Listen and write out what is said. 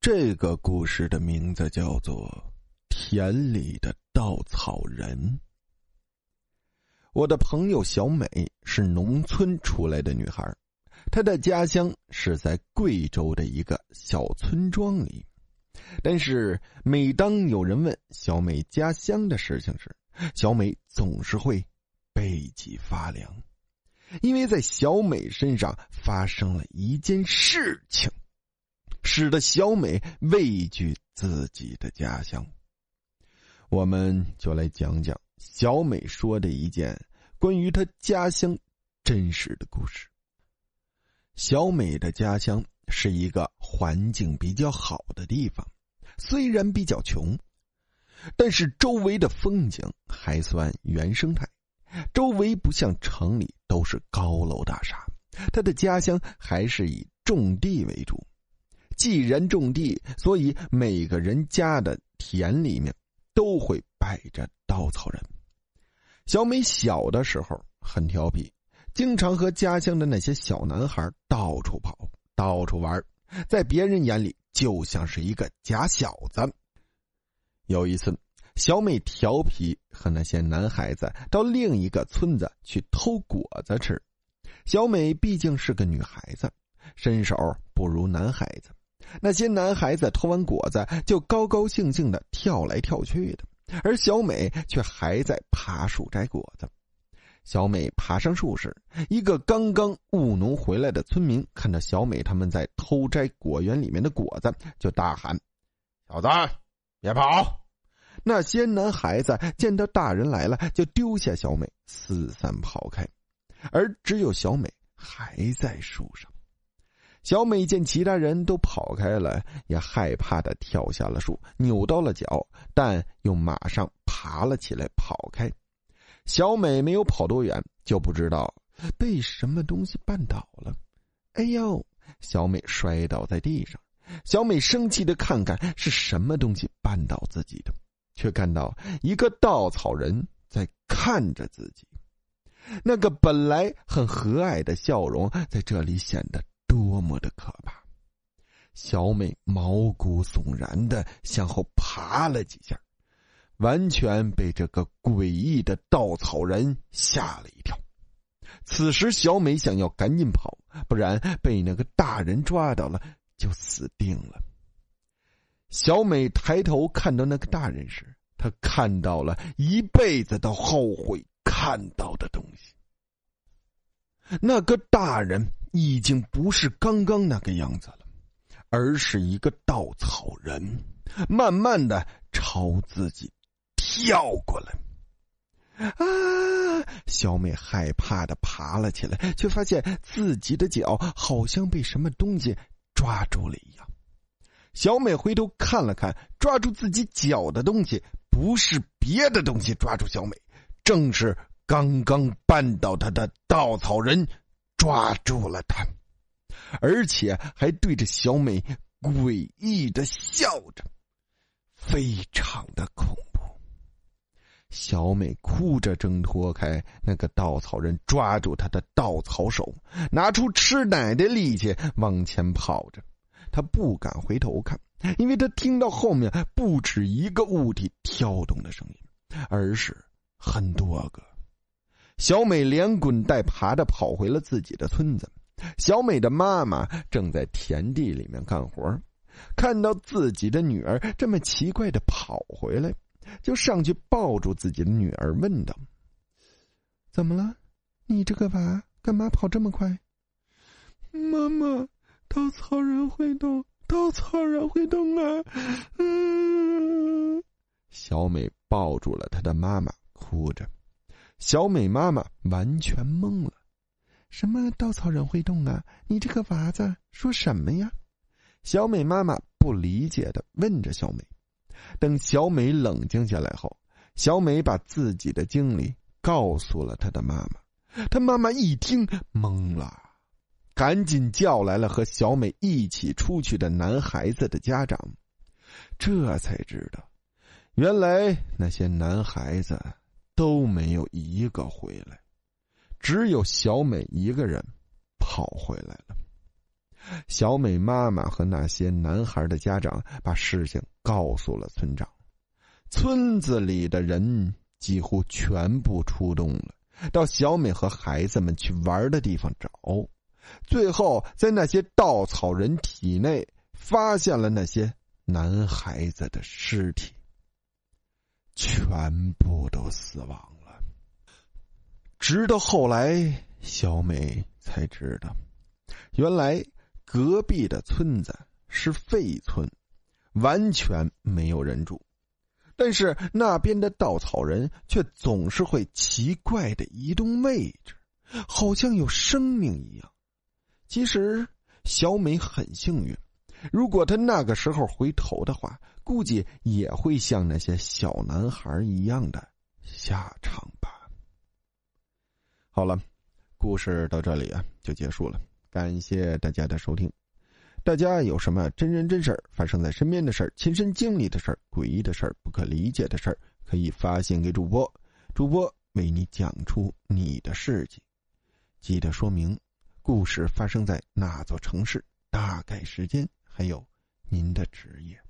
这个故事的名字叫做《田里的稻草人》。我的朋友小美是农村出来的女孩，她的家乡是在贵州的一个小村庄里。但是，每当有人问小美家乡的事情时，小美总是会背脊发凉，因为在小美身上发生了一件事情。使得小美畏惧自己的家乡。我们就来讲讲小美说的一件关于她家乡真实的故事。小美的家乡是一个环境比较好的地方，虽然比较穷，但是周围的风景还算原生态。周围不像城里都是高楼大厦，她的家乡还是以种地为主。既然种地，所以每个人家的田里面都会摆着稻草人。小美小的时候很调皮，经常和家乡的那些小男孩到处跑、到处玩，在别人眼里就像是一个假小子。有一次，小美调皮和那些男孩子到另一个村子去偷果子吃。小美毕竟是个女孩子，身手不如男孩子。那些男孩子偷完果子就高高兴兴的跳来跳去的，而小美却还在爬树摘果子。小美爬上树时，一个刚刚务农回来的村民看到小美他们在偷摘果园里面的果子，就大喊：“小子，别跑！”那些男孩子见到大人来了，就丢下小美四散跑开，而只有小美还在树上。小美见其他人都跑开了，也害怕的跳下了树，扭到了脚，但又马上爬了起来跑开。小美没有跑多远，就不知道被什么东西绊倒了。哎呦！小美摔倒在地上。小美生气的看看是什么东西绊倒自己的，却看到一个稻草人在看着自己。那个本来很和蔼的笑容在这里显得。多么的可怕！小美毛骨悚然的向后爬了几下，完全被这个诡异的稻草人吓了一跳。此时，小美想要赶紧跑，不然被那个大人抓到了就死定了。小美抬头看到那个大人时，她看到了一辈子都后悔看到的东西。那个大人。已经不是刚刚那个样子了，而是一个稻草人，慢慢的朝自己跳过来。啊！小美害怕的爬了起来，却发现自己的脚好像被什么东西抓住了一样。小美回头看了看，抓住自己脚的东西不是别的东西抓住小美，正是刚刚绊倒她的稻草人。抓住了他，而且还对着小美诡异的笑着，非常的恐怖。小美哭着挣脱开那个稻草人抓住她的稻草手，拿出吃奶的力气往前跑着。她不敢回头看，因为她听到后面不止一个物体跳动的声音，而是很多个。小美连滚带爬的跑回了自己的村子。小美的妈妈正在田地里面干活，看到自己的女儿这么奇怪的跑回来，就上去抱住自己的女儿，问道：“怎么了？你这个娃干嘛跑这么快？”妈妈，稻草人会动，稻草人会动啊！嗯。小美抱住了她的妈妈，哭着。小美妈妈完全懵了，什么稻草人会动啊？你这个娃子说什么呀？小美妈妈不理解的问着小美。等小美冷静下来后，小美把自己的经历告诉了她的妈妈。她妈妈一听懵了，赶紧叫来了和小美一起出去的男孩子的家长，这才知道，原来那些男孩子。都没有一个回来，只有小美一个人跑回来了。小美妈妈和那些男孩的家长把事情告诉了村长，村子里的人几乎全部出动了，到小美和孩子们去玩的地方找，最后在那些稻草人体内发现了那些男孩子的尸体，全部都死亡了。直到后来，小美才知道，原来。隔壁的村子是废村，完全没有人住，但是那边的稻草人却总是会奇怪的移动位置，好像有生命一样。其实小美很幸运，如果他那个时候回头的话，估计也会像那些小男孩一样的下场吧。好了，故事到这里啊就结束了。感谢大家的收听，大家有什么真人真事发生在身边的事、亲身经历的事、诡异的事、不可理解的事，可以发信给主播，主播为你讲出你的事迹。记得说明故事发生在哪座城市、大概时间，还有您的职业。